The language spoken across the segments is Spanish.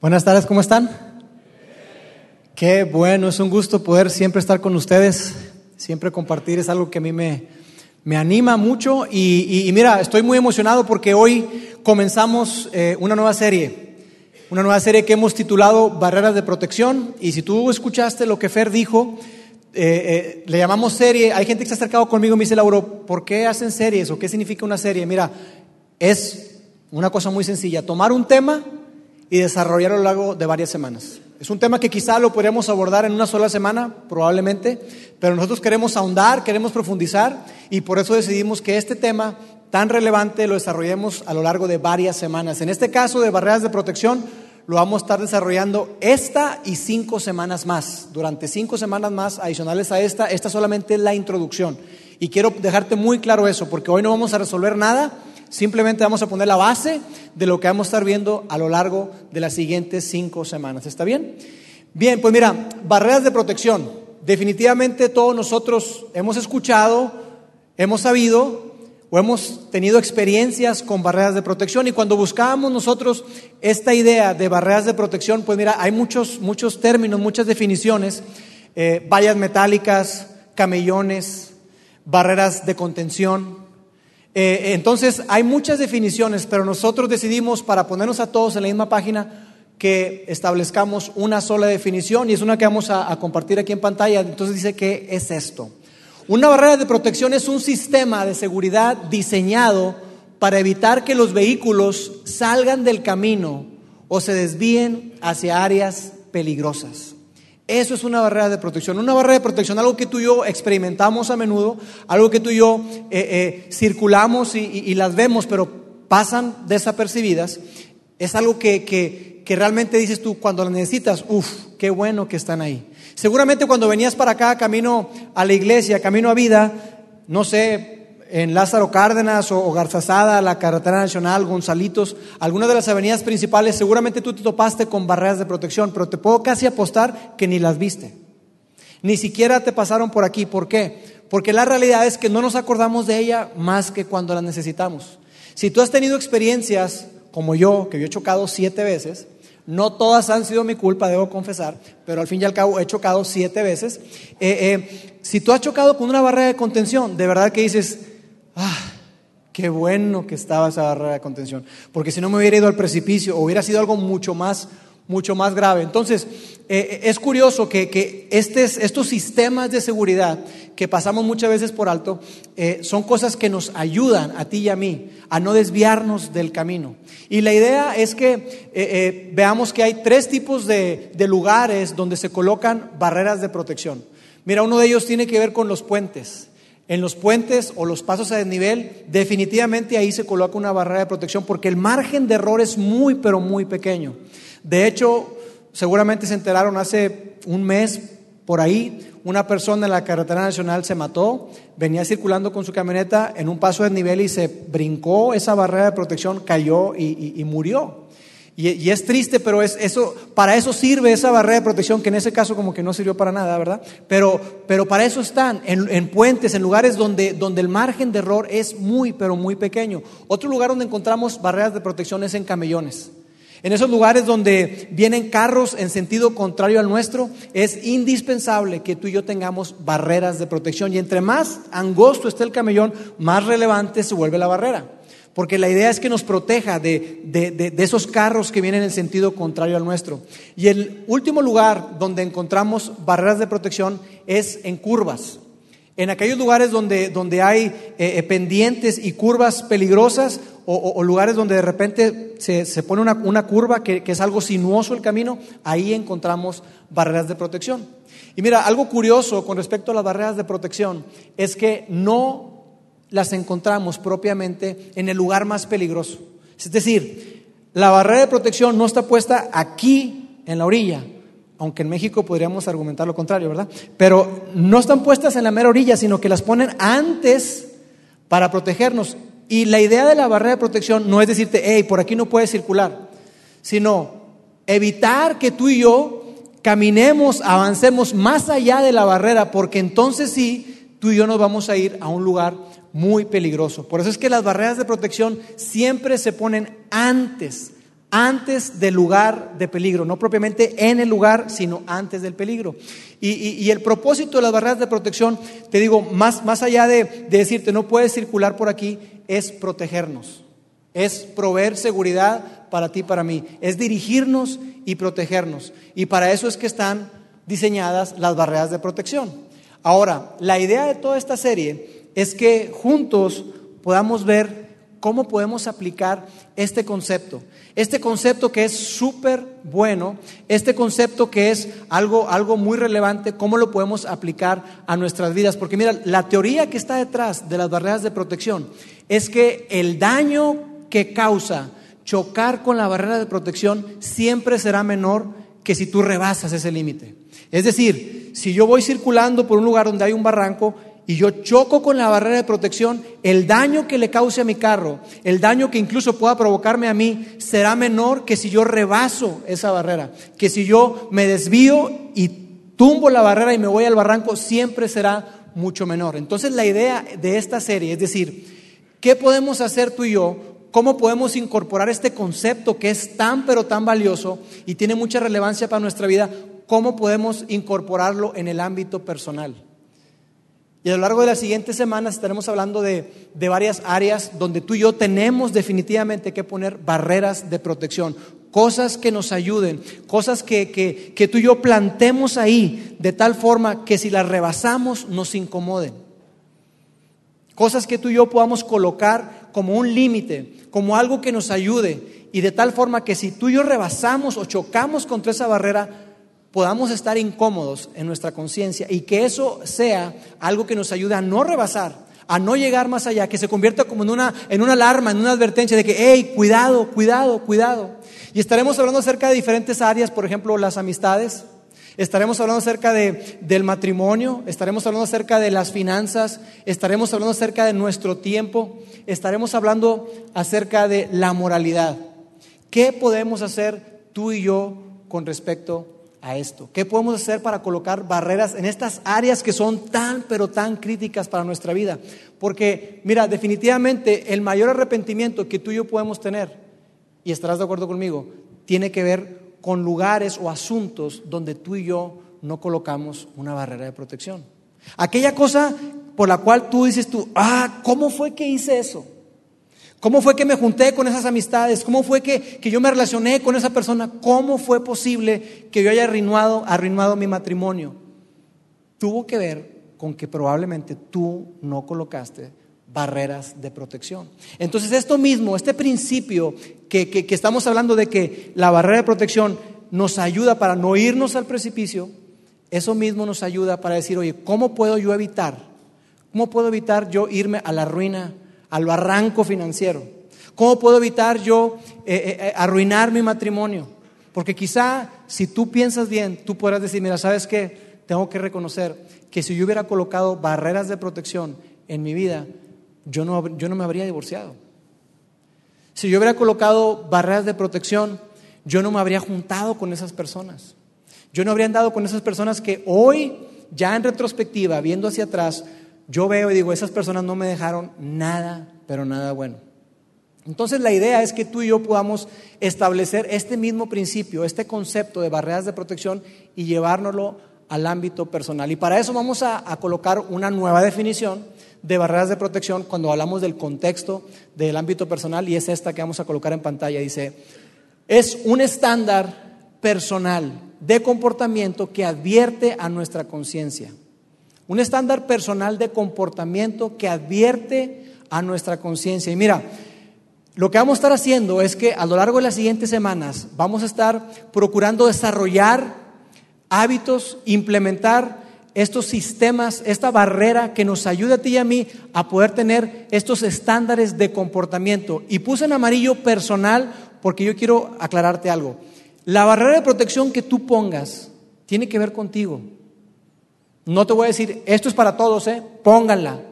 Buenas tardes, ¿cómo están? Qué bueno, es un gusto poder siempre estar con ustedes, siempre compartir, es algo que a mí me, me anima mucho y, y- y mira, estoy muy emocionado porque hoy comenzamos eh, una nueva serie, una nueva serie que hemos titulado Barreras de Protección y si tú escuchaste lo que Fer dijo, eh, eh, le llamamos serie, hay gente que se ha acercado conmigo y me dice, Lauro, ¿por qué hacen series o qué significa una serie? Mira, es una cosa muy sencilla, tomar un tema y desarrollarlo a lo largo de varias semanas. Es un tema que quizá lo podríamos abordar en una sola semana, probablemente, pero nosotros queremos ahondar, queremos profundizar y por eso decidimos que este tema tan relevante lo desarrollemos a lo largo de varias semanas. En este caso de barreras de protección, lo vamos a estar desarrollando esta y cinco semanas más. Durante cinco semanas más adicionales a esta, esta solamente la introducción. Y quiero dejarte muy claro eso, porque hoy no vamos a resolver nada, simplemente vamos a poner la base de lo que vamos a estar viendo a lo largo de las siguientes cinco semanas. ¿Está bien? Bien, pues mira, barreras de protección. Definitivamente todos nosotros hemos escuchado, hemos sabido o hemos tenido experiencias con barreras de protección y cuando buscábamos nosotros esta idea de barreras de protección, pues mira, hay muchos, muchos términos, muchas definiciones, eh, vallas metálicas, camellones, barreras de contención. Eh, entonces, hay muchas definiciones, pero nosotros decidimos, para ponernos a todos en la misma página, que establezcamos una sola definición y es una que vamos a, a compartir aquí en pantalla. Entonces dice que es esto. Una barrera de protección es un sistema de seguridad diseñado para evitar que los vehículos salgan del camino o se desvíen hacia áreas peligrosas. Eso es una barrera de protección. Una barrera de protección, algo que tú y yo experimentamos a menudo, algo que tú y yo eh, eh, circulamos y, las vemos, pero pasan desapercibidas. Es algo que, que- que realmente dices tú cuando las necesitas, uff, qué bueno que están ahí. Seguramente cuando venías para acá, camino a la iglesia, camino a vida, no sé, en Lázaro Cárdenas o, Garzazada, la carretera nacional, Gonzalitos, algunas de las avenidas principales, seguramente tú te topaste con barreras de protección, pero te puedo casi apostar que ni las viste. Ni siquiera te pasaron por aquí. ¿Por qué? Porque la realidad es que no nos acordamos de ella más que cuando la necesitamos. Si tú has tenido experiencias como yo, que yo he chocado siete veces, no todas han sido mi culpa, debo confesar, pero al fin y al cabo he chocado siete veces. Eh, eh, si tú has chocado con una barrera de contención, de verdad que dices, ah, qué bueno que estaba esa barrera de contención, porque si no me hubiera ido al precipicio hubiera sido algo mucho más, mucho más grave. Entonces, eh, es curioso que, que estos sistemas de seguridad que pasamos muchas veces por alto eh, son cosas que nos ayudan a ti y a mí a no desviarnos del camino. Y la idea es que eh, eh, veamos que hay tres tipos de, de lugares donde se colocan barreras de protección. Mira, uno de ellos tiene que ver con los puentes. En los puentes o los pasos a desnivel, definitivamente ahí se coloca una barrera de protección porque el margen de error es muy, pero muy pequeño. De hecho, seguramente se enteraron hace un mes por ahí, una persona en la carretera nacional se mató, venía circulando con su camioneta en un paso a desnivel y se brincó esa barrera de protección, cayó y- y murió. Y, es triste, pero es eso, para eso sirve esa barrera de protección, que en ese caso como que no sirvió para nada, ¿verdad? Pero, pero para eso están, en, en puentes, en lugares donde, donde el margen de error es muy, pero muy pequeño. Otro lugar donde encontramos barreras de protección es en camellones. En esos lugares donde vienen carros en sentido contrario al nuestro, es indispensable que tú y yo tengamos barreras de protección. Y entre más angosto esté el camellón, más relevante se vuelve la barrera. Porque la idea es que nos proteja de, de- de- esos carros que vienen en sentido contrario al nuestro. Y el último lugar donde encontramos barreras de protección es en curvas. En aquellos lugares donde, donde hay eh, eh, pendientes y curvas peligrosas o, o- o lugares donde de repente se, se pone una, una curva que, que es algo sinuoso el camino, ahí encontramos barreras de protección. Y mira, algo curioso con respecto a las barreras de protección es que no las encontramos propiamente en el lugar más peligroso. Es decir, la barrera de protección no está puesta aquí en la orilla, aunque en México podríamos argumentar lo contrario, ¿verdad? Pero no están puestas en la mera orilla, sino que las ponen antes para protegernos. Y la idea de la barrera de protección no es decirte, hey, por aquí no puedes circular, sino evitar que tú y yo caminemos, avancemos más allá de la barrera, porque entonces sí, tú y yo nos vamos a ir a un lugar muy peligroso. Por eso es que las barreras de protección siempre se ponen antes, antes del lugar de peligro, no propiamente en el lugar, sino antes del peligro. Y, el propósito de las barreras de protección, te digo, más, más allá de, de decirte no puedes circular por aquí, es protegernos, es proveer seguridad para ti y para mí, es dirigirnos y protegernos. Y para eso es que están diseñadas las barreras de protección. Ahora, la idea de toda esta serie es que juntos podamos ver cómo podemos aplicar este concepto. Este concepto que es súper bueno, este concepto que es algo, algo muy relevante, cómo lo podemos aplicar a nuestras vidas. Porque mira, la teoría que está detrás de las barreras de protección es que el daño que causa chocar con la barrera de protección siempre será menor que si tú rebasas ese límite. Es decir, si yo voy circulando por un lugar donde hay un barranco, y yo choco con la barrera de protección, el daño que le cause a mi carro, el daño que incluso pueda provocarme a mí, será menor que si yo rebaso esa barrera, que si yo me desvío y tumbo la barrera y me voy al barranco, siempre será mucho menor. Entonces la idea de esta serie es decir, ¿qué podemos hacer tú y yo? ¿Cómo podemos incorporar este concepto que es tan pero tan valioso y tiene mucha relevancia para nuestra vida? ¿Cómo podemos incorporarlo en el ámbito personal? Y a lo largo de las siguientes semanas estaremos hablando de, varias áreas donde tú y yo tenemos definitivamente que poner barreras de protección, cosas que nos ayuden, cosas que, que, tú y yo plantemos ahí de tal forma que si las rebasamos nos incomoden. Cosas que tú y yo podamos colocar como un límite, como algo que nos ayude y de tal forma que si tú y yo rebasamos o chocamos contra esa barrera, podamos estar incómodos en nuestra conciencia y que eso sea algo que nos ayude a no rebasar, a no llegar más allá, que se convierta como en una, en una alarma, en una advertencia de que, hey, cuidado, cuidado, cuidado. Y estaremos hablando acerca de diferentes áreas, por ejemplo, las amistades. Estaremos hablando acerca de, del matrimonio, estaremos hablando acerca de las finanzas, estaremos hablando acerca de nuestro tiempo, estaremos hablando acerca de la moralidad. ¿Qué podemos hacer tú y yo con respecto a esto? ¿Qué podemos hacer para colocar barreras en estas áreas que son tan, pero tan críticas para nuestra vida? Porque, mira, definitivamente el mayor arrepentimiento que tú y yo podemos tener, y estarás de acuerdo conmigo, tiene que ver con lugares o asuntos donde tú y yo no colocamos una barrera de protección. Aquella cosa por la cual tú dices tú, ah, ¿cómo fue que hice eso? ¿Cómo fue que me junté con esas amistades? ¿Cómo fue que, yo me relacioné con esa persona? ¿Cómo fue posible que yo haya arruinado, arruinado mi matrimonio? Tuvo que ver con que probablemente tú no colocaste barreras de protección. Entonces esto mismo, este principio que, que, estamos hablando de que la barrera de protección nos ayuda para no irnos al precipicio, eso mismo nos ayuda para decir, oye, ¿cómo puedo yo evitar? ¿Cómo puedo evitar yo irme a la ruina al barranco financiero? ¿Cómo puedo evitar yo eh, eh, eh, arruinar mi matrimonio? Porque quizá si tú piensas bien, tú podrás decir, mira, ¿sabes qué? Tengo que reconocer que si yo hubiera colocado barreras de protección en mi vida, yo no, yo no me habría divorciado. Si yo hubiera colocado barreras de protección, yo no me habría juntado con esas personas. Yo no habría andado con esas personas que hoy, ya en retrospectiva, viendo hacia atrás, yo veo y digo, esas personas no me dejaron nada, pero nada bueno. Entonces la idea es que tú y yo podamos establecer este mismo principio, este concepto de barreras de protección y llevárnoslo al ámbito personal. Y para eso vamos a, colocar una nueva definición de barreras de protección cuando hablamos del contexto del ámbito personal y es esta que vamos a colocar en pantalla. Dice, es un estándar personal de comportamiento que advierte a nuestra conciencia un estándar personal de comportamiento que advierte a nuestra conciencia. Y mira, lo que vamos a estar haciendo es que a lo largo de las siguientes semanas vamos a estar procurando desarrollar hábitos, implementar estos sistemas, esta barrera que nos ayude a ti y a mí a poder tener estos estándares de comportamiento. Y puse en amarillo personal porque yo quiero aclararte algo. La barrera de protección que tú pongas tiene que ver contigo. No te voy a decir, esto es para todos, ¿eh? pónganla.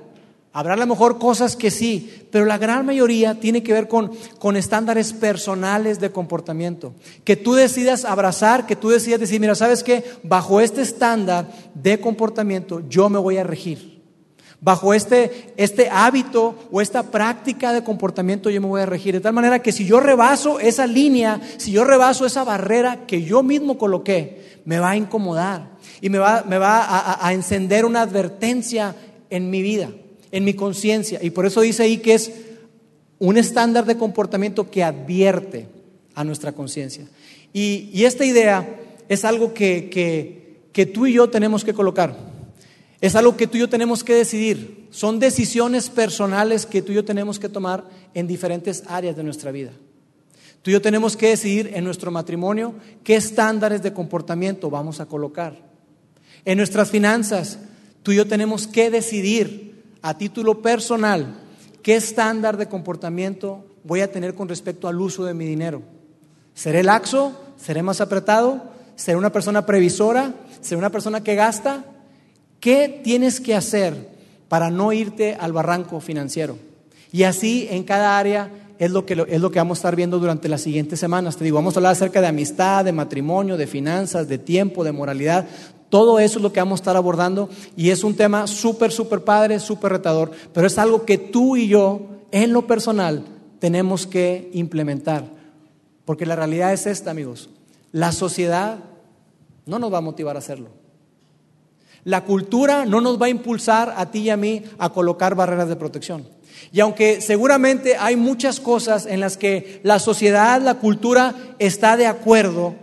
Habrá a lo mejor cosas que sí, pero la gran mayoría tiene que ver con, con estándares personales de comportamiento. Que tú decidas abrazar, que tú decidas decir, mira, ¿sabes qué? Bajo este estándar de comportamiento yo me voy a regir. Bajo este, este hábito o esta práctica de comportamiento yo me voy a regir. De tal manera que si yo rebaso esa línea, si yo rebaso esa barrera que yo mismo coloqué, me va a incomodar y me va, me va a, encender una advertencia en mi vida, en mi conciencia. Y por eso dice ahí que es un estándar de comportamiento que advierte a nuestra conciencia. Y, esta idea es algo que, que, tú y yo tenemos que colocar. Es algo que tú y yo tenemos que decidir. Son decisiones personales que tú y yo tenemos que tomar en diferentes áreas de nuestra vida. Tú y yo tenemos que decidir en nuestro matrimonio qué estándares de comportamiento vamos a colocar. En nuestras finanzas, tú y yo tenemos que decidir a título personal qué estándar de comportamiento voy a tener con respecto al uso de mi dinero. ¿Seré laxo? ¿Seré más apretado? ¿Seré una persona previsora? ¿Seré una persona que gasta? ¿Qué tienes que hacer para no irte al barranco financiero? Y así en cada área es lo, que, es lo que vamos a estar viendo durante las siguientes semanas. Te digo, vamos a hablar acerca de amistad, de matrimonio, de finanzas, de tiempo, de moralidad. Todo eso es lo que vamos a estar abordando y es un tema súper, súper padre, súper retador, pero es algo que tú y yo, en lo personal, tenemos que implementar. Porque la realidad es esta, amigos. La sociedad no nos va a motivar a hacerlo. La cultura no nos va a impulsar a ti y a mí a colocar barreras de protección. Y aunque seguramente hay muchas cosas en las que la sociedad, la cultura está de acuerdo,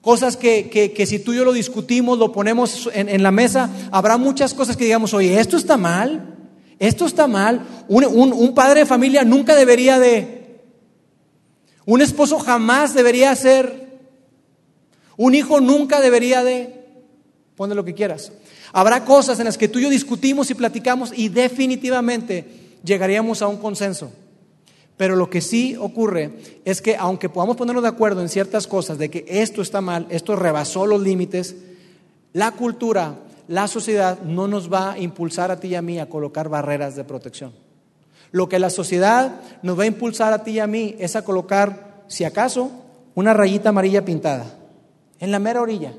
cosas que, si tú y yo lo discutimos, lo ponemos en, la mesa, habrá muchas cosas que digamos, oye, esto está mal, esto está mal, un padre de familia nunca debería de, un esposo jamás debería ser. Un hijo nunca debería de. Pone lo que quieras. Habrá cosas en las que tú y yo discutimos y platicamos y definitivamente llegaríamos a un consenso. Pero lo que sí ocurre es que aunque podamos ponernos de acuerdo en ciertas cosas de que esto está mal, esto rebasó los límites, la cultura, la sociedad no nos va a impulsar a ti y a mí a colocar barreras de protección. Lo que la sociedad nos va a impulsar a ti y a mí es a colocar, si acaso, una rayita amarilla pintada en la mera orilla.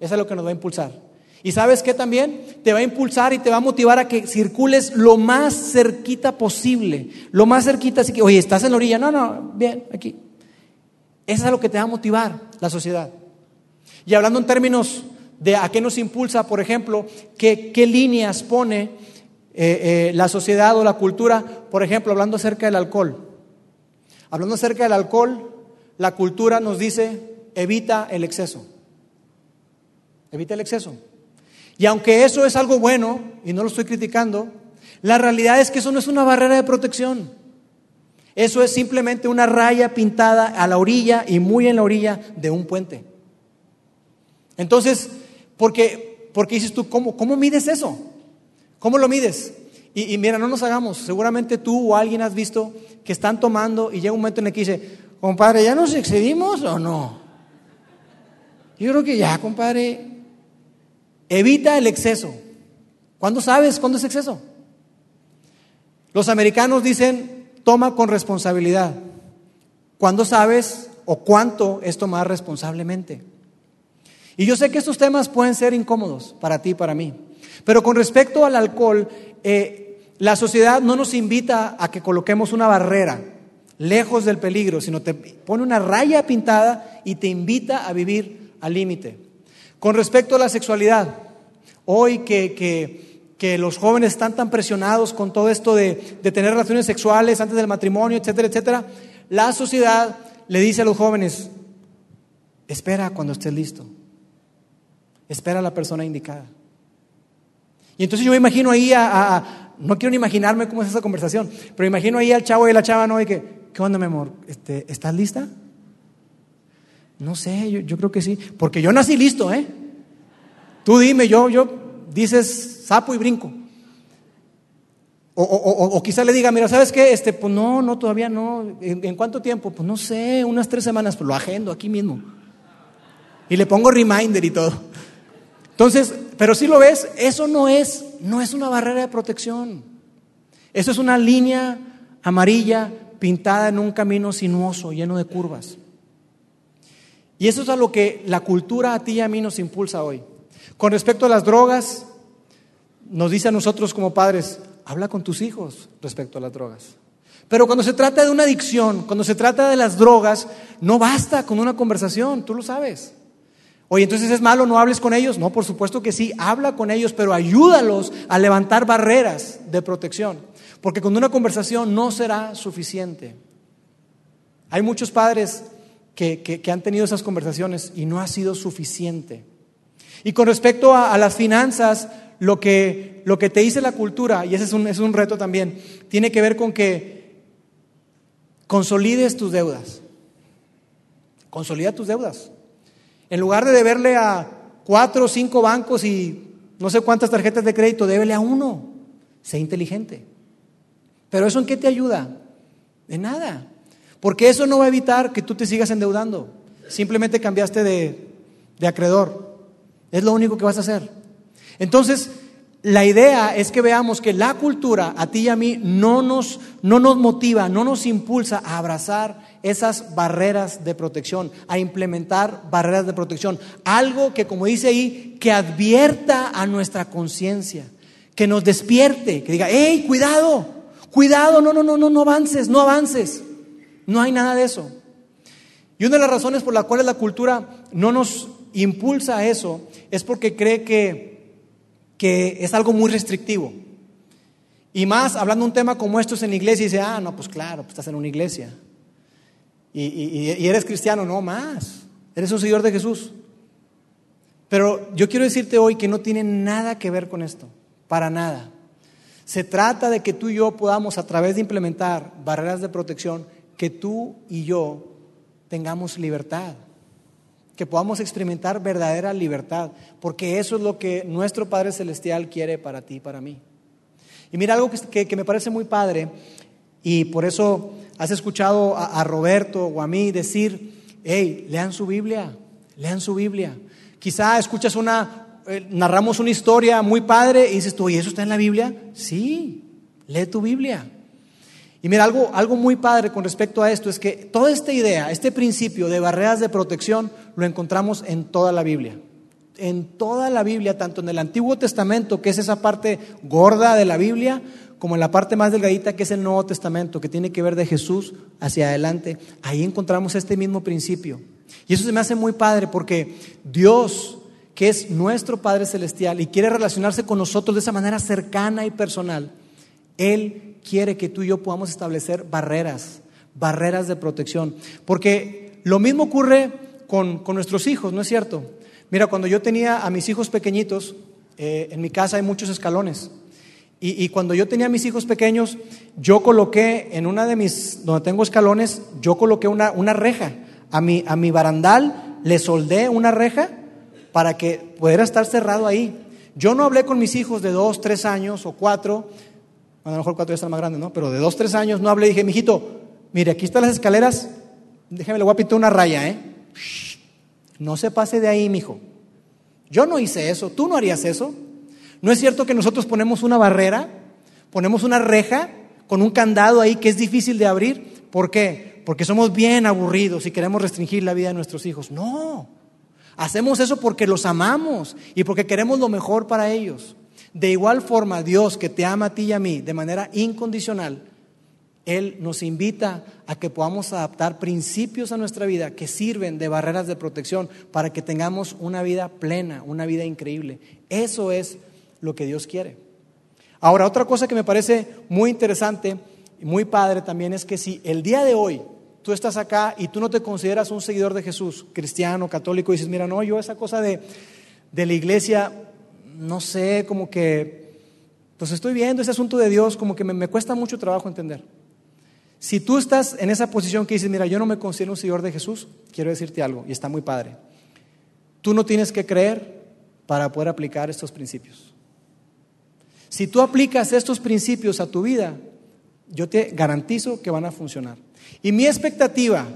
Eso es lo que nos va a impulsar. Y sabes qué también te va a impulsar y te va a motivar a que circules lo más cerquita posible, lo más cerquita, así que, oye, estás en la orilla, no, no, bien, aquí. Eso es lo que te va a motivar la sociedad. Y hablando en términos de a qué nos impulsa, por ejemplo, qué, líneas pone eh, eh, la sociedad o la cultura, por ejemplo, hablando acerca del alcohol. Hablando acerca del alcohol, la cultura nos dice, evita el exceso. Evita el exceso. Y aunque eso es algo bueno, y no lo estoy criticando, la realidad es que eso no es una barrera de protección. Eso es simplemente una raya pintada a la orilla y muy en la orilla de un puente. Entonces, porque, porque dices tú, ¿cómo, ¿cómo mides eso? ¿Cómo lo mides? Y, mira, no nos hagamos. Seguramente tú o alguien has visto que están tomando y llega un momento en el que dice, compadre, ¿ya nos excedimos o no? Yo creo que ya, compadre. Evita el exceso. ¿Cuándo sabes cuándo es exceso? Los americanos dicen, toma con responsabilidad. ¿Cuándo sabes o cuánto es tomar responsablemente? Y yo sé que estos temas pueden ser incómodos para ti y para mí. Pero con respecto al alcohol, eh, la sociedad no nos invita a que coloquemos una barrera lejos del peligro, sino te pone una raya pintada y te invita a vivir al límite. Con respecto a la sexualidad, hoy que, que, los jóvenes están tan presionados con todo esto de, de tener relaciones sexuales antes del matrimonio, etcétera, etcétera, la sociedad le dice a los jóvenes, espera cuando estés listo, espera a la persona indicada. Y entonces yo me imagino ahí a, no quiero ni imaginarme cómo es esa conversación, pero imagino ahí al chavo y la chava, ¿no? Y que, ¿qué onda, mi amor? Este, ¿Estás lista? No sé, yo, creo que sí, porque yo nací listo, ¿eh? Tú dime, yo, yo, dices sapo y brinco. O, o, o, quizá le diga, mira, ¿sabes qué? Este, pues no, no, todavía no. ¿En, ¿En, cuánto tiempo? Pues no sé, unas tres semanas, pues lo agendo aquí mismo. Y le pongo reminder y todo. Entonces, pero si lo ves, eso no es, no es una barrera de protección. Eso es una línea amarilla pintada en un camino sinuoso, lleno de curvas. Y eso es a lo que la cultura a ti y a mí nos impulsa hoy. Con respecto a las drogas, nos dice a nosotros como padres, habla con tus hijos respecto a las drogas. Pero cuando se trata de una adicción, cuando se trata de las drogas, no basta con una conversación, tú lo sabes. Oye, entonces es malo, no hables con ellos. No, por supuesto que sí, habla con ellos, pero ayúdalos a levantar barreras de protección. Porque con una conversación no será suficiente. Hay muchos padres que, han tenido esas conversaciones y no ha sido suficiente. Y con respecto a, las finanzas, lo que, te dice la cultura, y ese es un, es un reto también, tiene que ver con que consolides tus deudas. Consolida tus deudas. En lugar de deberle a cuatro o cinco bancos y no sé cuántas tarjetas de crédito, débele a uno. Sé inteligente. Pero ¿eso en qué te ayuda? De nada. Porque eso no va a evitar que tú te sigas endeudando. Simplemente cambiaste de, de acreedor. Es lo único que vas a hacer. Entonces, la idea es que veamos que la cultura, a ti y a mí, no nos, no nos motiva, no nos impulsa a abrazar esas barreras de protección, a implementar barreras de protección. Algo que, como dice ahí, que advierta a nuestra conciencia, que nos despierte, que diga, hey, cuidado, cuidado, no, no, no, no, no avances, no avances. No hay nada de eso. Y una de las razones por las cuales la cultura no nos impulsa a eso es porque cree que que es algo muy restrictivo. Y más, hablando un tema como estos en la iglesia, y dice, ah, no, pues claro, pues estás en una iglesia. Y, eres cristiano, no más. Eres un seguidor de Jesús. Pero yo quiero decirte hoy que no tiene nada que ver con esto, para nada. Se trata de que tú y yo podamos, a través de implementar barreras de protección, que tú y yo tengamos libertad que podamos experimentar verdadera libertad, porque eso es lo que nuestro Padre Celestial quiere para ti y para mí. Y mira algo que, me parece muy padre, y por eso has escuchado a, Roberto o a mí decir, hey, lean su Biblia, lean su Biblia. Quizá escuchas una, eh, narramos una historia muy padre y dices tú, ¿y eso está en la Biblia? Sí, lee tu Biblia. Y mira, algo, algo muy padre con respecto a esto es que toda esta idea, este principio de barreras de protección, lo encontramos en toda la Biblia. En toda la Biblia, tanto en el Antiguo Testamento, que es esa parte gorda de la Biblia, como en la parte más delgadita, que es el Nuevo Testamento, que tiene que ver de Jesús hacia adelante. Ahí encontramos este mismo principio. Y eso se me hace muy padre porque Dios, que es nuestro Padre Celestial y quiere relacionarse con nosotros de esa manera cercana y personal, Él quiere que tú y yo podamos establecer barreras, barreras de protección. Porque lo mismo ocurre con, nuestros hijos, ¿no es cierto? Mira, cuando yo tenía a mis hijos pequeñitos, eh, en mi casa hay muchos escalones. Y, cuando yo tenía a mis hijos pequeños, yo coloqué en una de mis, donde tengo escalones, yo coloqué una, una reja. A mi, a mi barandal le soldé una reja para que pudiera estar cerrado ahí. Yo no hablé con mis hijos de dos, tres años o cuatro a lo mejor cuatro ya están más grandes, ¿no? Pero de dos, tres años no hablé y dije, mijito, mire, aquí están las escaleras, déjame, le voy a pintar una raya, ¿eh? no se pase de ahí, mijo. Yo no hice eso, tú no harías eso. ¿No es cierto que nosotros ponemos una barrera, ponemos una reja con un candado ahí que es difícil de abrir? ¿Por qué? Porque somos bien aburridos y queremos restringir la vida de nuestros hijos. No, hacemos eso porque los amamos y porque queremos lo mejor para ellos. De igual forma, Dios que te ama a ti y a mí de manera incondicional, Él nos invita a que podamos adaptar principios a nuestra vida que sirven de barreras de protección para que tengamos una vida plena, una vida increíble. Eso es lo que Dios quiere. Ahora, otra cosa que me parece muy interesante y muy padre también es que si el día de hoy tú estás acá y tú no te consideras un seguidor de Jesús, cristiano, católico, y dices, mira, no, yo esa cosa de, de la iglesia no sé, como que, pues estoy viendo ese asunto de Dios, como que me, cuesta mucho trabajo entender. Si tú estás en esa posición que dices, mira, yo no me considero un seguidor de Jesús, quiero decirte algo, y está muy padre. Tú no tienes que creer para poder aplicar estos principios. Si tú aplicas estos principios a tu vida, yo te garantizo que van a funcionar. Y mi expectativa,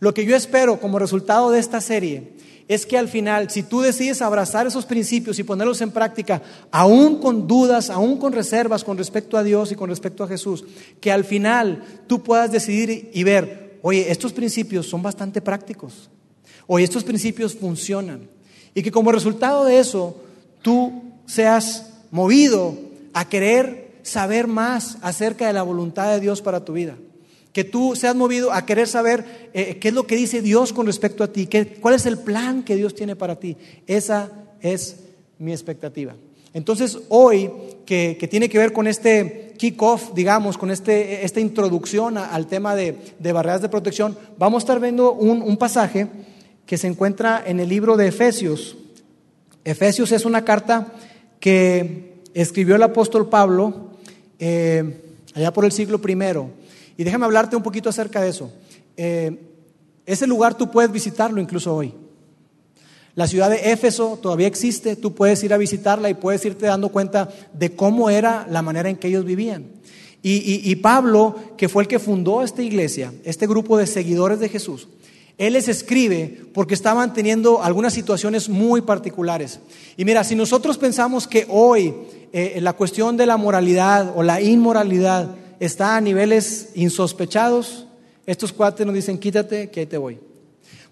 lo que yo espero como resultado de esta serie, es que al final, si tú decides abrazar esos principios y ponerlos en práctica, aún con dudas, aún con reservas con respecto a Dios y con respecto a Jesús, que al final tú puedas decidir y ver, oye, estos principios son bastante prácticos, oye, estos principios funcionan, y que como resultado de eso, tú seas movido a querer saber más acerca de la voluntad de Dios para tu vida. Que tú seas movido a querer saber eh, qué es lo que dice Dios con respecto a ti, qué, cuál es el plan que Dios tiene para ti. Esa es mi expectativa. Entonces, hoy, que, tiene que ver con este kick-off, digamos, con este, esta introducción al tema de, barreras de protección, vamos a estar viendo un, pasaje que se encuentra en el libro de Efesios. Efesios es una carta que escribió el apóstol Pablo eh, allá por el siglo primero. Y déjame hablarte un poquito acerca de eso. Eh, ese lugar tú puedes visitarlo incluso hoy. La ciudad de Éfeso todavía existe, tú puedes ir a visitarla y puedes irte dando cuenta de cómo era la manera en que ellos vivían. Y, Pablo, que fue el que fundó esta iglesia, este grupo de seguidores de Jesús, él les escribe porque estaban teniendo algunas situaciones muy particulares. Y mira, si nosotros pensamos que hoy eh, la cuestión de la moralidad o la inmoralidad está a niveles insospechados, estos cuates nos dicen, quítate, que ahí te voy.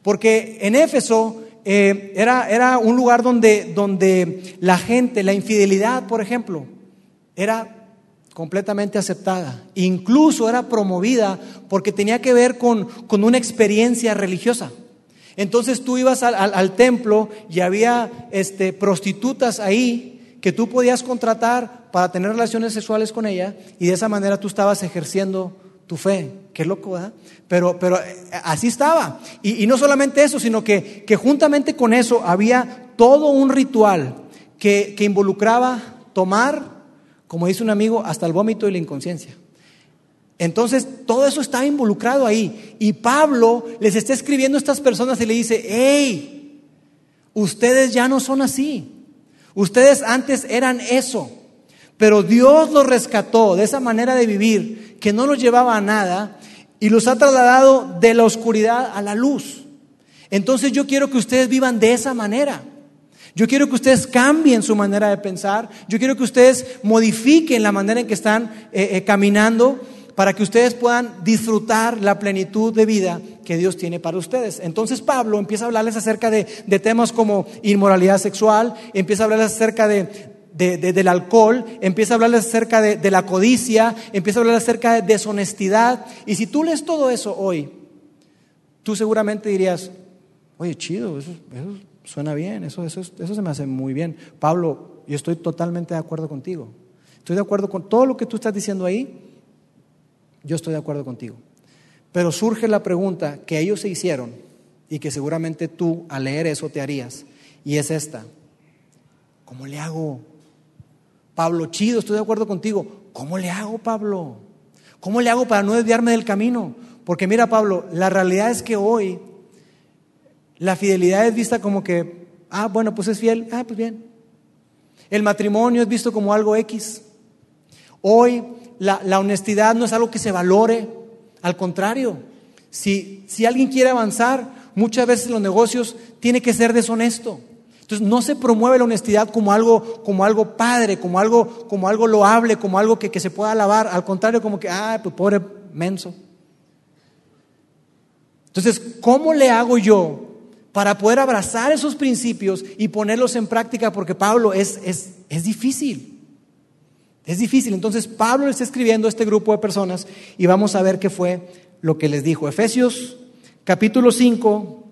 Porque en Éfeso eh, era, era, un lugar donde, donde la gente, la infidelidad, por ejemplo, era completamente aceptada. Incluso era promovida porque tenía que ver con, con una experiencia religiosa. Entonces tú ibas al, al, templo y había este, prostitutas ahí que tú podías contratar para tener relaciones sexuales con ella y de esa manera tú estabas ejerciendo tu fe. Qué loco, ¿verdad? Pero, pero eh, así estaba. Y, no solamente eso, sino que, que, juntamente con eso había todo un ritual que, que involucraba tomar, como dice un amigo, hasta el vómito y la inconsciencia. Entonces, todo eso está involucrado ahí. Y Pablo les está escribiendo a estas personas y le dice, hey, ustedes ya no son así. Ustedes antes eran eso. Pero Dios los rescató de esa manera de vivir que no los llevaba a nada y los ha trasladado de la oscuridad a la luz. Entonces yo quiero que ustedes vivan de esa manera. Yo quiero que ustedes cambien su manera de pensar. Yo quiero que ustedes modifiquen la manera en que están eh, eh, caminando para que ustedes puedan disfrutar la plenitud de vida que Dios tiene para ustedes. Entonces Pablo empieza a hablarles acerca de, temas como inmoralidad sexual, empieza a hablarles acerca de, del alcohol, empieza a hablarles acerca de, la codicia, empieza a hablar acerca de deshonestidad. Y si tú lees todo eso hoy, tú seguramente dirías, oye, chido, eso, suena bien, eso, eso, eso se me hace muy bien. Pablo, yo estoy totalmente de acuerdo contigo. Estoy de acuerdo con todo lo que tú estás diciendo ahí, yo estoy de acuerdo contigo. Pero surge la pregunta que ellos se hicieron y que seguramente tú al leer eso te harías, y es esta. ¿Cómo le hago Pablo, chido, estoy de acuerdo contigo. ¿Cómo le hago, Pablo? ¿Cómo le hago para no desviarme del camino? Porque mira, Pablo, la realidad es que hoy la fidelidad es vista como que, ah, bueno, pues es fiel, ah, pues bien. El matrimonio es visto como algo X. Hoy la, la honestidad no es algo que se valore, al contrario, si, si alguien quiere avanzar, muchas veces los negocios tiene que ser deshonesto. Entonces no se promueve la honestidad como algo, como algo padre, como algo, como algo loable, como algo que, que se pueda alabar. Al contrario, como que, ah, pues pobre menso. Entonces, ¿cómo le hago yo para poder abrazar esos principios y ponerlos en práctica? Porque Pablo es, es, es difícil. Es difícil. Entonces, Pablo le está escribiendo a este grupo de personas y vamos a ver qué fue lo que les dijo. Efesios capítulo 5,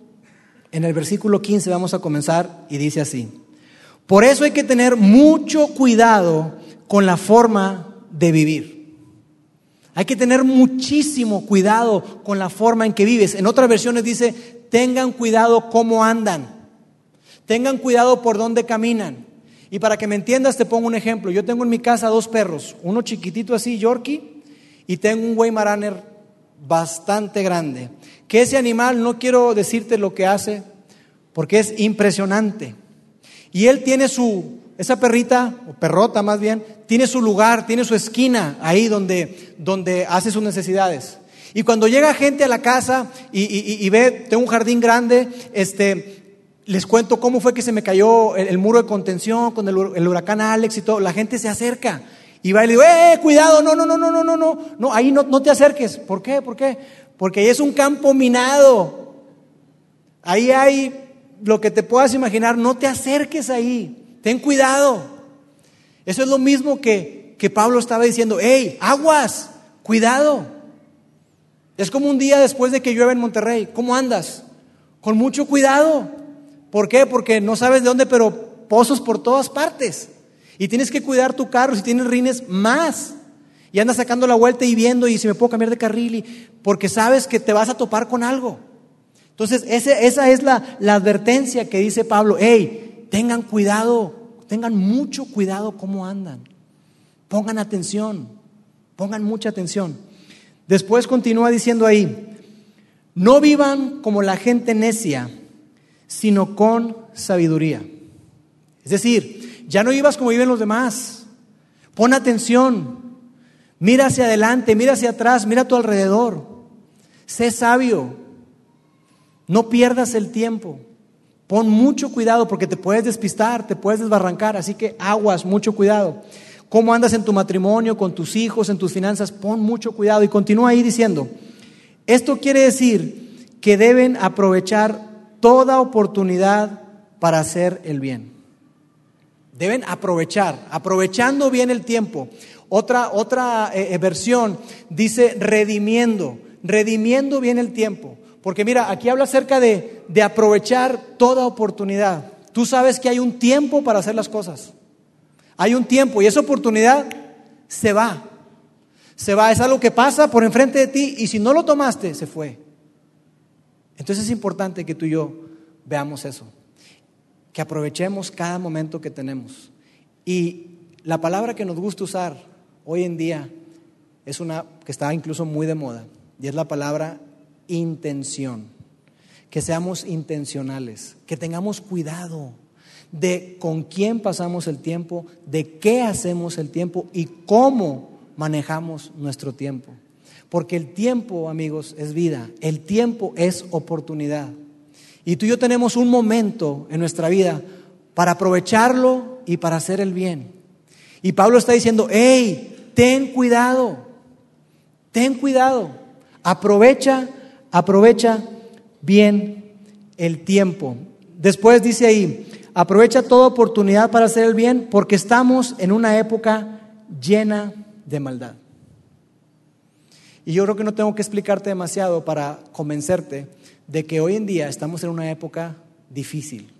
en el versículo 15 vamos a comenzar y dice así. Por eso hay que tener mucho cuidado con la forma de vivir. Hay que tener muchísimo cuidado con la forma en que vives. En otras versiones dice, tengan cuidado cómo andan. Tengan cuidado por dónde caminan. Y para que me entiendas, te pongo un ejemplo. Yo tengo en mi casa dos perros, uno chiquitito así, Yorkie, y tengo un Weimaraner bastante grande. Que ese animal, no quiero decirte lo que hace, porque es impresionante. Y él tiene su, esa perrita, o perrota más bien, tiene su lugar, tiene su esquina ahí donde, donde hace sus necesidades. Y cuando llega gente a la casa y, ve, tengo un jardín grande, este, les cuento cómo fue que se me cayó el, muro de contención con el, huracán Alex y todo. La gente se acerca y va y le digo, ¡eh, cuidado! No, no, no, no, no, no, no, no, ahí no, no te acerques. ¿Por qué? ¿Por qué? Porque ahí es un campo minado. Ahí hay lo que te puedas imaginar, no te acerques ahí. Ten cuidado. Eso es lo mismo que, que Pablo estaba diciendo, hey, aguas, cuidado. Es como un día después de que llueve en Monterrey, ¿cómo andas? Con mucho cuidado. ¿Por qué? Porque no sabes de dónde, pero pozos por todas partes. Y tienes que cuidar tu carro, si tienes rines, más. Y andas sacando la vuelta y viendo y si me puedo cambiar de carril, y, porque sabes que te vas a topar con algo. Entonces, esa es la, la advertencia que dice Pablo, hey, tengan cuidado, tengan mucho cuidado cómo andan. Pongan atención, pongan mucha atención. Después continúa diciendo ahí, no vivan como la gente necia, sino con sabiduría. Es decir, ya no vivas como viven los demás. Pon atención, Mira hacia adelante, mira hacia atrás, mira a tu alrededor. Sé sabio. No pierdas el tiempo. Pon mucho cuidado porque te puedes despistar, te puedes desbarrancar. Así que aguas, mucho cuidado. ¿Cómo andas en tu matrimonio, con tus hijos, en tus finanzas? Pon mucho cuidado. Y continúa ahí diciendo, esto quiere decir que deben aprovechar toda oportunidad para hacer el bien. Deben aprovechar, aprovechando bien el tiempo. Otra, otra eh, eh, versión dice redimiendo, redimiendo bien el tiempo. Porque mira, aquí habla acerca de, de aprovechar toda oportunidad. Tú sabes que hay un tiempo para hacer las cosas. Hay un tiempo y esa oportunidad se va. Se va, es algo que pasa por enfrente de ti y si no lo tomaste, se fue. Entonces es importante que tú y yo veamos eso, que aprovechemos cada momento que tenemos. Y la palabra que nos gusta usar hoy en día es una que está incluso muy de moda y es la palabra intención. Que seamos intencionales, que tengamos cuidado de con quién pasamos el tiempo, de qué hacemos el tiempo y cómo manejamos nuestro tiempo. Porque el tiempo, amigos, es vida, el tiempo es oportunidad. Y tú y yo tenemos un momento en nuestra vida para aprovecharlo y para hacer el bien. Y Pablo está diciendo, hey, ten cuidado, ten cuidado, aprovecha, aprovecha bien el tiempo. Después dice ahí, aprovecha toda oportunidad para hacer el bien porque estamos en una época llena de maldad. Y yo creo que no tengo que explicarte demasiado para convencerte de que hoy en día estamos en una época difícil,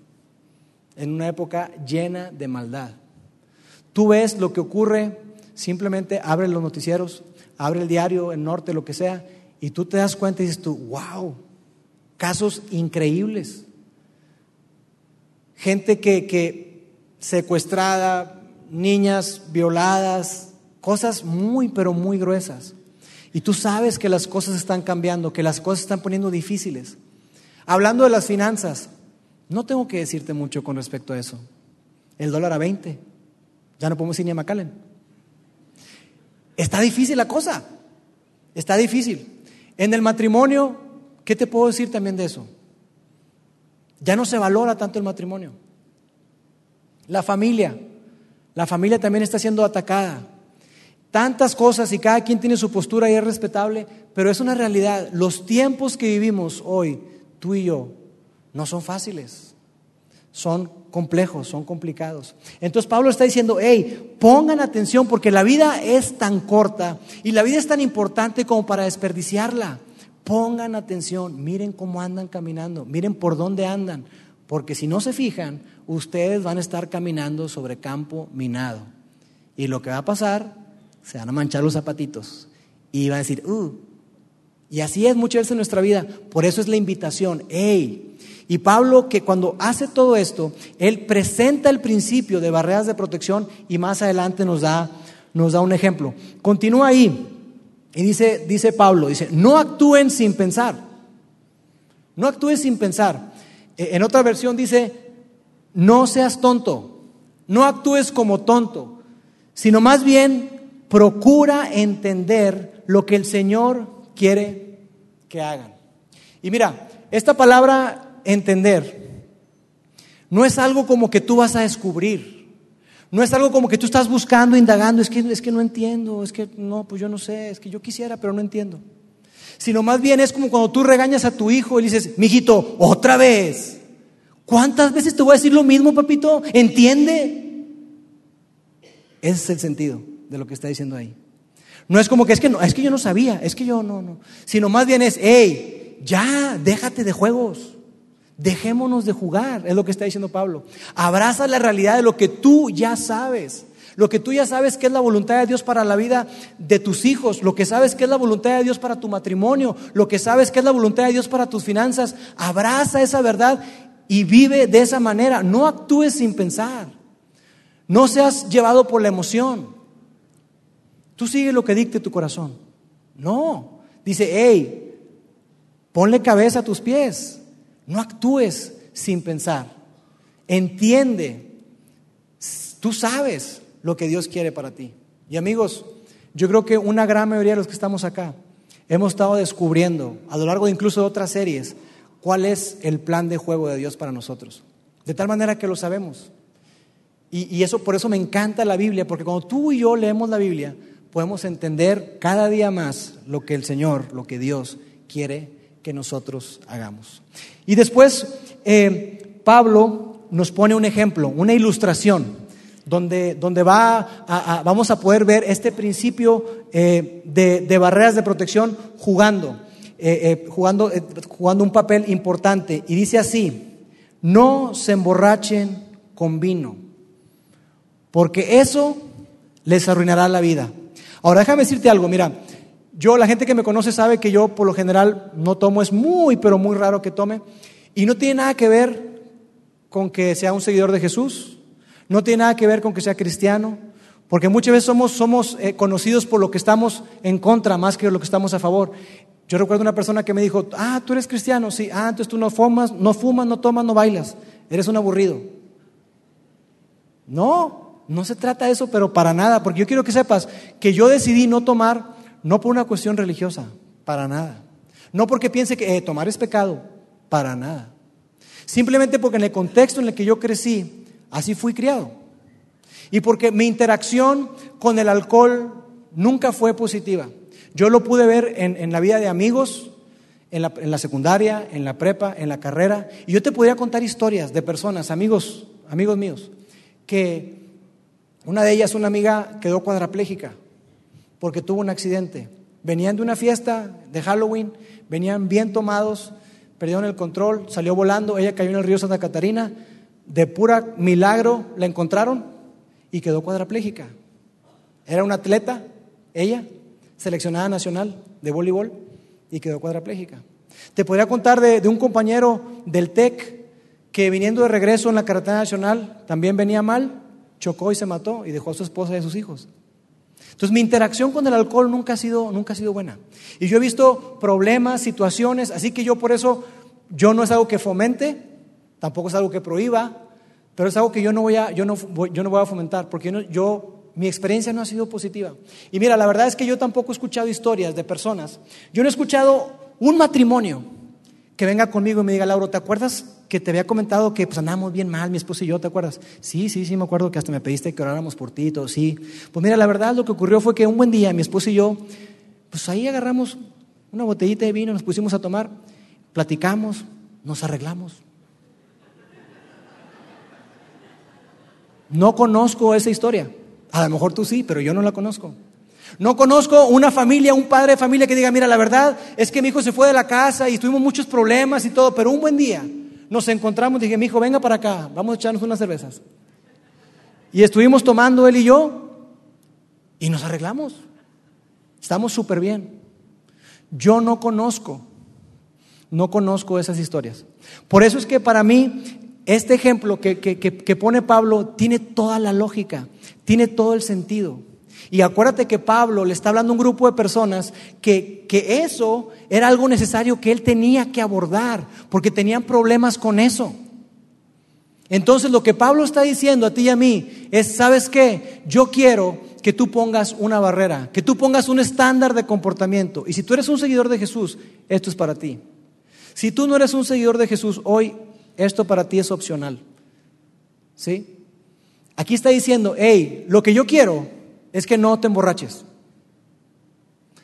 en una época llena de maldad. Tú ves lo que ocurre Simplemente abre los noticieros, abre el diario, el norte, lo que sea, y tú te das cuenta y dices tú, wow, casos increíbles. Gente que, que secuestrada, niñas violadas, cosas muy, pero muy gruesas. Y tú sabes que las cosas están cambiando, que las cosas están poniendo difíciles. Hablando de las finanzas, no tengo que decirte mucho con respecto a eso. El dólar a 20. Ya no podemos ir ni a McAllen. Está difícil la cosa. Está difícil. En el matrimonio, ¿qué te puedo decir también de eso? Ya no se valora tanto el matrimonio. La familia, la familia también está siendo atacada. Tantas cosas y cada quien tiene su postura y es respetable, pero es una realidad. Los tiempos que vivimos hoy, tú y yo, no son fáciles. Son complejos, son complicados. Entonces Pablo está diciendo, hey, pongan atención porque la vida es tan corta y la vida es tan importante como para desperdiciarla. Pongan atención, miren cómo andan caminando, miren por dónde andan, porque si no se fijan, ustedes van a estar caminando sobre campo minado. Y lo que va a pasar, se van a manchar los zapatitos y van a decir, uh. Y así es muchas veces en nuestra vida. Por eso es la invitación, hey, y Pablo, que cuando hace todo esto, él presenta el principio de barreras de protección y más adelante nos da, nos da un ejemplo. Continúa ahí y dice, dice Pablo, dice, no actúen sin pensar. No actúes sin pensar. E, en otra versión dice, no seas tonto, no actúes como tonto, sino más bien procura entender lo que el Señor quiere que hagan. Y mira, esta palabra entender. No es algo como que tú vas a descubrir. No es algo como que tú estás buscando, indagando, es que, es que no entiendo, es que no, pues yo no sé, es que yo quisiera, pero no entiendo. Sino más bien es como cuando tú regañas a tu hijo y le dices, mijito, otra vez. ¿Cuántas veces te voy a decir lo mismo, papito? ¿Entiende? Ese es el sentido de lo que está diciendo ahí. No es como que es que no, es que yo no sabía, es que yo no, no. Sino más bien es, hey, ya, déjate de juegos. Dejémonos de jugar, es lo que está diciendo Pablo. Abraza la realidad de lo que tú ya sabes. Lo que tú ya sabes que es la voluntad de Dios para la vida de tus hijos, lo que sabes que es la voluntad de Dios para tu matrimonio, lo que sabes que es la voluntad de Dios para tus finanzas, abraza esa verdad y vive de esa manera. No actúes sin pensar. No seas llevado por la emoción. Tú sigue lo que dicte tu corazón. No. Dice, hey, ponle cabeza a tus pies. No actúes sin pensar. Entiende. Tú sabes lo que Dios quiere para ti. Y amigos, yo creo que una gran mayoría de los que estamos acá hemos estado descubriendo a lo largo de incluso de otras series cuál es el plan de juego de Dios para nosotros. De tal manera que lo sabemos. Y, y, eso por eso me encanta la Biblia, porque cuando tú y yo leemos la Biblia, podemos entender cada día más lo que el Señor, lo que Dios quiere que nosotros hagamos. Y después eh, Pablo nos pone un ejemplo, una ilustración, donde, donde va vamos a poder ver este principio eh, de, barreras de protección jugando, eh, jugando, jugando un papel importante. Y dice así, no se emborrachen con vino, porque eso les arruinará la vida. Ahora déjame decirte algo, mira, yo, la gente que me conoce sabe que yo por lo general no tomo, es muy, pero muy raro que tome, y no tiene nada que ver con que sea un seguidor de Jesús, no tiene nada que ver con que sea cristiano, porque muchas veces somos, eh, conocidos por lo que estamos en contra más que lo que estamos a favor. Yo recuerdo una persona que me dijo, ah, tú eres cristiano, sí, ah, entonces tú no fumas, no fumas, no tomas, no bailas, eres un aburrido. No, no se trata de eso, pero para nada, porque yo quiero que sepas que yo decidí no tomar, no por una cuestión religiosa, para nada. No porque piense que eh, tomar es pecado, para nada. Simplemente porque en el contexto en el que yo crecí, así fui criado. Y porque mi interacción con el alcohol nunca fue positiva. Yo lo pude ver en, la vida de amigos, en la, en la, secundaria, en la prepa, en la carrera. Y yo te podría contar historias de personas, amigos, amigos míos, que una de ellas, una amiga, quedó cuadraplégica porque tuvo un accidente. Venían de una fiesta de Halloween, venían bien tomados, perdieron el control, salió volando, ella cayó en el río Santa Catarina, de pura milagro la encontraron y quedó cuadraplégica. Era una atleta, ella, seleccionada nacional de voleibol y quedó cuadraplégica. Te podría contar de, de un compañero del TEC que viniendo de regreso en la carretera nacional también venía mal chocó y se mató y dejó a su esposa y a sus hijos. Entonces mi interacción con el alcohol nunca ha sido, nunca ha sido buena. Y yo he visto problemas, situaciones, así que yo por eso, yo no es algo que fomente, tampoco es algo que prohíba, pero es algo que yo no voy a, yo no, yo no voy a fomentar, porque yo, mi experiencia no ha sido positiva. Y mira, la verdad es que yo tampoco he escuchado historias de personas. Yo no he escuchado un matrimonio que venga conmigo y me diga, Lauro, ¿te acuerdas que te había comentado que pues andamos bien mal, mi esposo y yo, ¿te acuerdas? Sí, sí, sí, me acuerdo que hasta me pediste que oráramos por ti y todo, sí. Pues mira, la verdad lo que ocurrió fue que un buen día mi esposo y yo, pues ahí agarramos una botellita de vino, nos pusimos a tomar, platicamos, nos arreglamos. No conozco esa historia. A lo mejor tú sí, pero yo no la conozco. No conozco una familia, un padre de familia que diga, mira, la verdad es que mi hijo se fue de la casa y tuvimos muchos problemas y todo, pero un buen día nos encontramos y dije, mi hijo, venga para acá, vamos a echarnos unas cervezas. Y estuvimos tomando él y yo y nos arreglamos. Estamos súper bien. Yo no conozco, no conozco esas historias. Por eso es que para mí este ejemplo que, que pone Pablo tiene toda la lógica, tiene todo el sentido. Y acuérdate que Pablo le está hablando a un grupo de personas que, que eso era algo necesario que él tenía que abordar, porque tenían problemas con eso. Entonces lo que Pablo está diciendo a ti y a mí es, ¿sabes qué? Yo quiero que tú pongas una barrera, que tú pongas un estándar de comportamiento. Y si tú eres un seguidor de Jesús, esto es para ti. Si tú no eres un seguidor de Jesús, hoy esto para ti es opcional. ¿Sí? Aquí está diciendo, hey, lo que yo quiero es que no te emborraches.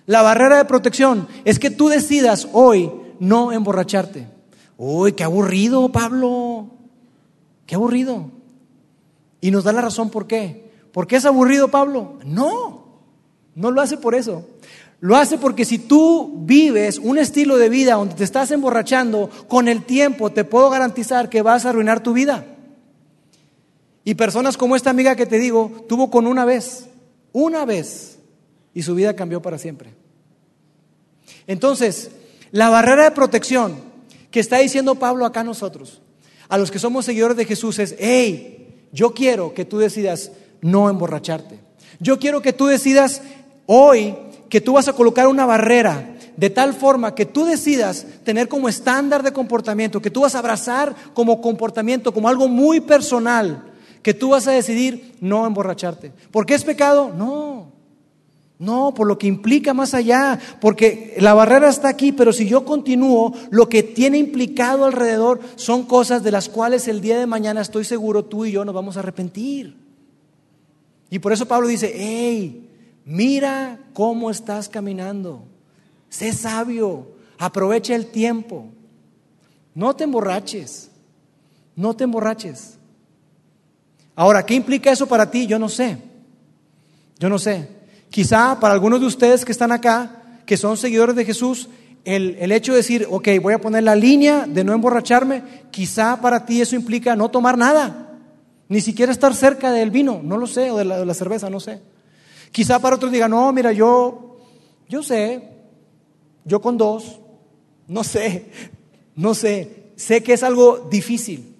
La barrera de protección es que tú decidas hoy no emborracharte. Uy, qué aburrido, Pablo. Qué aburrido. Y nos da la razón por qué. ¿Por qué es aburrido Pablo? No, no lo hace por eso. Lo hace porque si tú vives un estilo de vida donde te estás emborrachando, con el tiempo te puedo garantizar que vas a arruinar tu vida. Y personas como esta amiga que te digo, tuvo con una vez, una vez, y su vida cambió para siempre. Entonces, la barrera de protección que está diciendo Pablo acá a nosotros, a los que somos seguidores de Jesús, es, hey, yo quiero que tú decidas no emborracharte. Yo quiero que tú decidas hoy que tú vas a colocar una barrera de tal forma que tú decidas tener como estándar de comportamiento, que tú vas a abrazar como comportamiento, como algo muy personal, que tú vas a decidir no emborracharte. ¿Por qué es pecado? No. No, por lo que implica más allá, porque la barrera está aquí, pero si yo continúo, lo que tiene implicado alrededor son cosas de las cuales el día de mañana estoy seguro tú y yo nos vamos a arrepentir. Y por eso Pablo dice, hey, Mira cómo estás caminando. Sé sabio. Aprovecha el tiempo. No te emborraches. No te emborraches. Ahora, ¿qué implica eso para ti? Yo no sé. Yo no sé. Quizá para algunos de ustedes que están acá, que son seguidores de Jesús, el, el, hecho de decir, ok, voy a poner la línea de no emborracharme, quizá para ti eso implica no tomar nada, ni siquiera estar cerca del vino, no lo sé, o de la, de la cerveza, no sé. Quizá para otros digan, no, mira, yo, yo sé, yo con dos, no sé, no sé, sé que es algo difícil,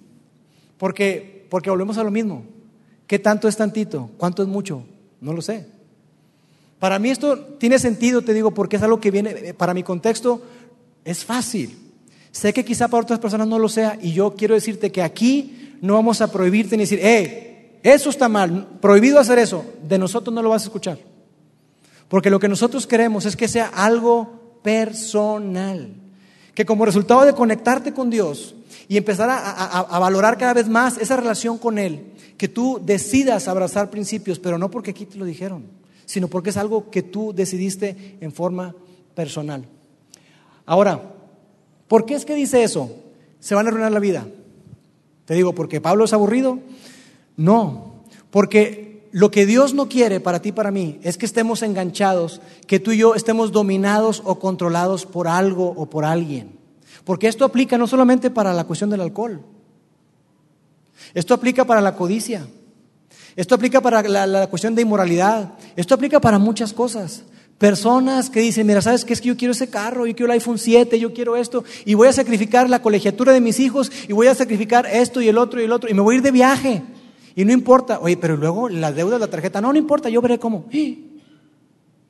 porque, porque volvemos a lo mismo. ¿Qué tanto es tantito? ¿Cuánto es mucho? No lo sé. Para mí esto tiene sentido, te digo, porque es algo que viene, para mi contexto, es fácil. Sé que quizá para otras personas no lo sea, y yo quiero decirte que aquí no vamos a prohibirte ni decir, eh, eso está mal, prohibido hacer eso, de nosotros no lo vas a escuchar. Porque lo que nosotros queremos es que sea algo personal, que como resultado de conectarte con Dios y empezar a, valorar cada vez más esa relación con Él, que tú decidas abrazar principios, pero no porque aquí te lo dijeron, sino porque es algo que tú decidiste en forma personal. Ahora, ¿por qué es que dice eso? Se van a arruinar la vida. Te digo, porque Pablo es aburrido, no, porque lo que Dios no quiere para ti para mí es que estemos enganchados, que tú y yo estemos dominados o controlados por algo o por alguien. Porque esto aplica no solamente para la cuestión del alcohol, esto aplica para la codicia, esto aplica para la, cuestión de inmoralidad, esto aplica para muchas cosas. Personas que dicen, mira, ¿sabes qué es que yo quiero ese carro? Yo quiero el iPhone 7, yo quiero esto, y voy a sacrificar la colegiatura de mis hijos, y voy a sacrificar esto y el otro y el otro, y me voy a ir de viaje. Y no importa, oye, pero luego la deuda de la tarjeta, no, no importa, yo veré cómo.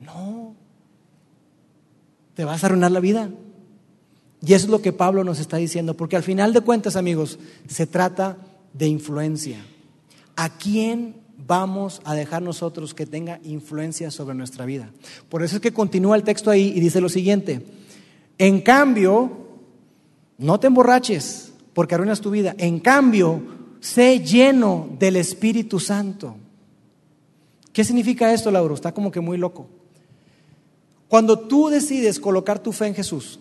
No, te vas a arruinar la vida. Y eso es lo que Pablo nos está diciendo, porque al final de cuentas, amigos, se trata de influencia. ¿A quién vamos a dejar nosotros que tenga influencia sobre nuestra vida? Por eso es que continúa el texto ahí y dice lo siguiente, en cambio, no te emborraches porque arruinas tu vida, en cambio, sé lleno del Espíritu Santo. ¿Qué significa esto, Lauro? Está como que muy loco. Cuando tú decides colocar tu fe en Jesús,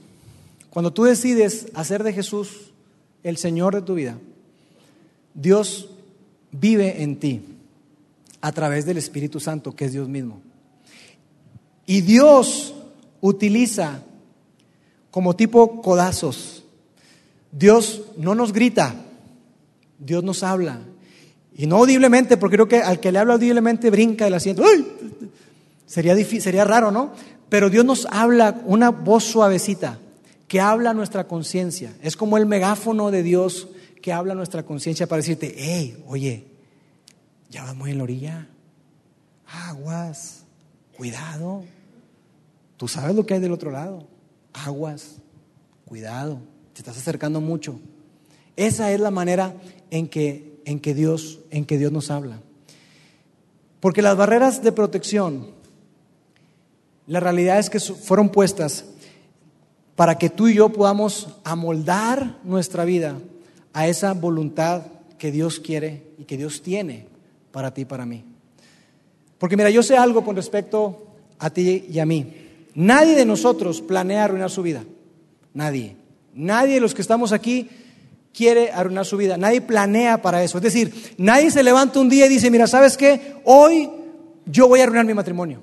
cuando tú decides hacer de Jesús el Señor de tu vida, Dios vive en ti a través del Espíritu Santo, que es Dios mismo. Y Dios utiliza como tipo codazos. Dios no nos grita, Dios nos habla. Y no audiblemente, porque creo que al que le habla audiblemente brinca del asiento. Sería, difícil, sería raro, ¿no? Pero Dios nos habla una voz suavecita que habla nuestra conciencia. Es como el megáfono de Dios que habla nuestra conciencia para decirte, hey, oye, ya vas muy en la orilla. Aguas, cuidado. Tú sabes lo que hay del otro lado. Aguas, cuidado. Te estás acercando mucho. Esa es la manera en que, en que, Dios, en que Dios nos habla. Porque las barreras de protección, la realidad es que fueron puestas para que tú y yo podamos amoldar nuestra vida a esa voluntad que Dios quiere y que Dios tiene para ti y para mí. Porque mira, yo sé algo con respecto a ti y a mí. Nadie de nosotros planea arruinar su vida. Nadie. Nadie de los que estamos aquí quiere arruinar su vida, nadie planea para eso. Es decir, nadie se levanta un día y dice, mira, ¿sabes qué? Hoy yo voy a arruinar mi matrimonio.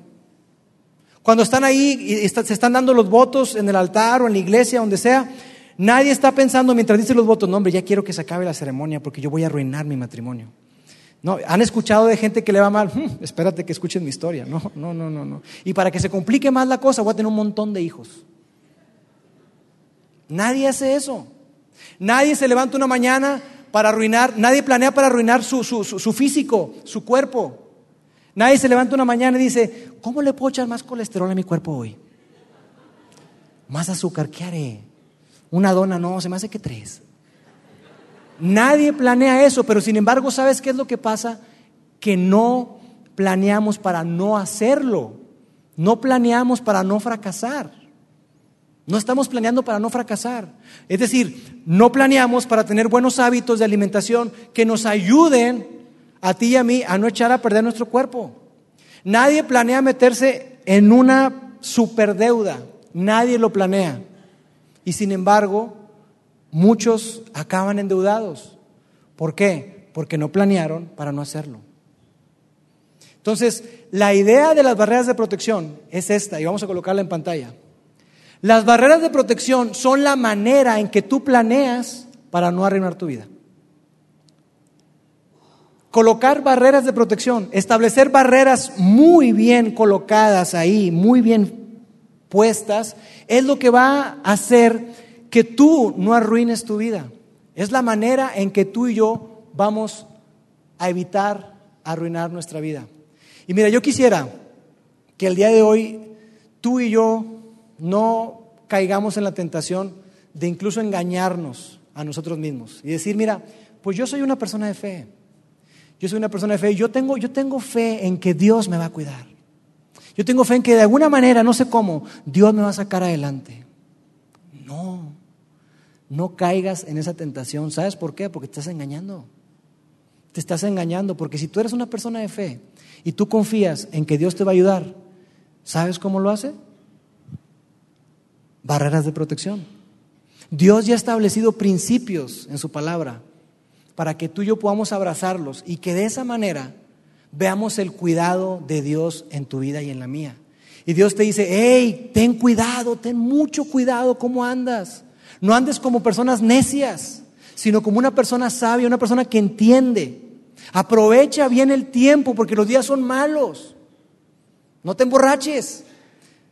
Cuando están ahí y se están dando los votos en el altar o en la iglesia, donde sea, nadie está pensando mientras dice los votos, no, hombre, ya quiero que se acabe la ceremonia porque yo voy a arruinar mi matrimonio. No, han escuchado de gente que le va mal, hmm, espérate que escuchen mi historia. No, no, no, no, no. Y para que se complique más la cosa, voy a tener un montón de hijos. Nadie hace eso. Nadie se levanta una mañana para arruinar, nadie planea para arruinar su, su, su físico, su cuerpo. Nadie se levanta una mañana y dice, ¿cómo le puedo echar más colesterol a mi cuerpo hoy? Más azúcar, ¿qué haré? Una dona, no, se me hace que tres. Nadie planea eso, pero sin embargo, ¿sabes qué es lo que pasa? Que no planeamos para no hacerlo. No planeamos para no fracasar. No estamos planeando para no fracasar. Es decir, no planeamos para tener buenos hábitos de alimentación que nos ayuden a ti y a mí a no echar a perder nuestro cuerpo. Nadie planea meterse en una superdeuda, nadie lo planea. Y sin embargo, muchos acaban endeudados. ¿Por qué? Porque no planearon para no hacerlo. Entonces, la idea de las barreras de protección es esta, y vamos a colocarla en pantalla. Las barreras de protección son la manera en que tú planeas para no arruinar tu vida. Colocar barreras de protección, establecer barreras muy bien colocadas ahí, muy bien puestas, es lo que va a hacer que tú no arruines tu vida. Es la manera en que tú y yo vamos a evitar arruinar nuestra vida. Y mira, yo quisiera que el día de hoy tú y yo no caigamos en la tentación de incluso engañarnos a nosotros mismos y decir, mira, pues yo soy una persona de fe. Yo soy una persona de fe y yo tengo, yo tengo fe en que Dios me va a cuidar. Yo tengo fe en que de alguna manera, no sé cómo, Dios me va a sacar adelante. No, no caigas en esa tentación. ¿Sabes por qué? Porque te estás engañando. Te estás engañando porque si tú eres una persona de fe y tú confías en que Dios te va a ayudar, ¿sabes cómo lo hace? Barreras de protección. Dios ya ha establecido principios en su palabra para que tú y yo podamos abrazarlos y que de esa manera veamos el cuidado de Dios en tu vida y en la mía. Y Dios te dice, hey, ten cuidado, ten mucho cuidado cómo andas. No andes como personas necias, sino como una persona sabia, una persona que entiende. Aprovecha bien el tiempo porque los días son malos. No te emborraches,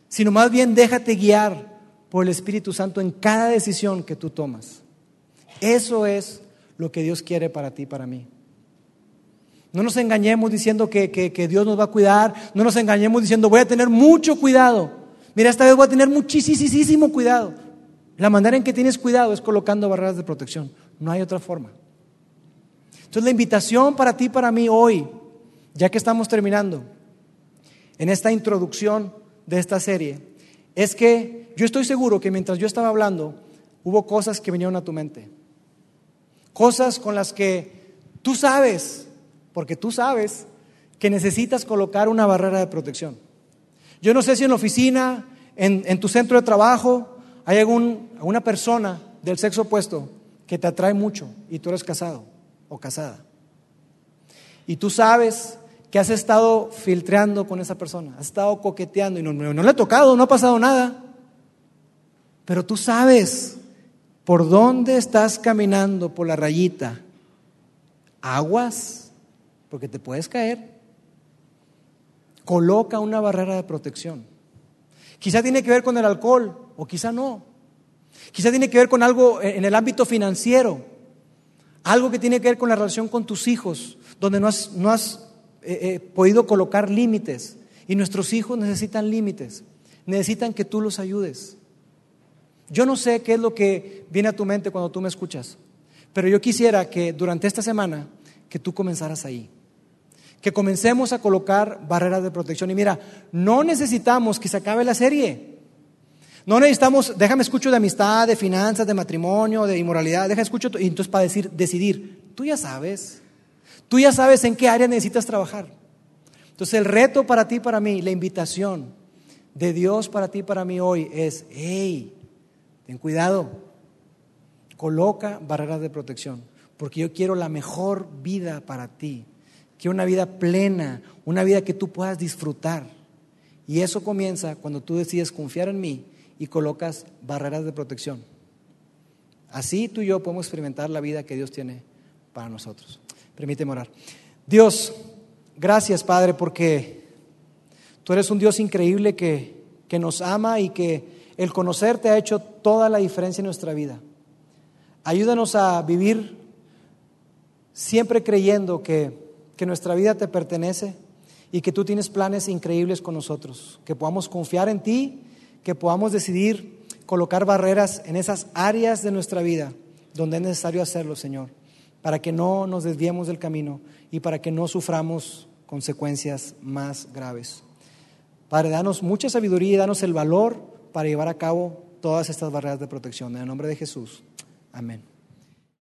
sino más bien déjate guiar por el Espíritu Santo en cada decisión que tú tomas. Eso es lo que Dios quiere para ti y para mí. No nos engañemos diciendo que, que, Dios nos va a cuidar, no nos engañemos diciendo voy a tener mucho cuidado. Mira, esta vez voy a tener muchísimo cuidado. La manera en que tienes cuidado es colocando barreras de protección. No hay otra forma. Entonces la invitación para ti y para mí hoy, ya que estamos terminando, en esta introducción de esta serie, es que yo estoy seguro que mientras yo estaba hablando, hubo cosas que vinieron a tu mente. Cosas con las que tú sabes, porque tú sabes que necesitas colocar una barrera de protección. Yo no sé si en la oficina, en, tu centro de trabajo, hay algún, alguna persona del sexo opuesto que te atrae mucho y tú eres casado o casada. Y tú sabes que has estado filtreando con esa persona, has estado coqueteando y no, no le ha tocado, no ha pasado nada. Pero tú sabes ¿Por dónde estás caminando por la rayita? Aguas, porque te puedes caer. Coloca una barrera de protección. Quizá tiene que ver con el alcohol o quizá no. Quizá tiene que ver con algo en el ámbito financiero. Algo que tiene que ver con la relación con tus hijos, donde no has, no has eh, podido colocar límites. Y nuestros hijos necesitan límites. Necesitan que tú los ayudes. Yo no sé qué es lo que viene a tu mente cuando tú me escuchas, pero yo quisiera que durante esta semana que tú comenzaras ahí. Que comencemos a colocar barreras de protección. Y mira, no necesitamos que se acabe la serie. No necesitamos, déjame escucho de amistad, de finanzas, de matrimonio, de inmoralidad, déjame escucho, y entonces para decir, decidir, tú ya sabes, tú ya sabes en qué área necesitas trabajar. Entonces el reto para ti, para mí, la invitación de Dios para ti, para mí hoy es, hey, Ten cuidado. coloca barreras de protección, porque yo quiero la mejor vida para ti. Quiero una vida plena, una vida que tú puedas disfrutar. Y eso comienza cuando tú decides confiar en mí y colocas barreras de protección. Así tú y yo podemos experimentar la vida que Dios tiene para nosotros. Permíteme orar. Dios, gracias Padre porque tú eres un Dios increíble que, que nos ama y que el conocerte ha hecho toda la diferencia en nuestra vida. Ayúdanos a vivir siempre creyendo que, que nuestra vida te pertenece y que tú tienes planes increíbles con nosotros, que podamos confiar en ti, que podamos decidir colocar barreras en esas áreas de nuestra vida donde es necesario hacerlo, Señor, para que no nos desviemos del camino y para que no suframos consecuencias más graves. Padre, danos mucha sabiduría y danos el valor para llevar a cabo todas estas barreras de protección. En el nombre de Jesús. Amén.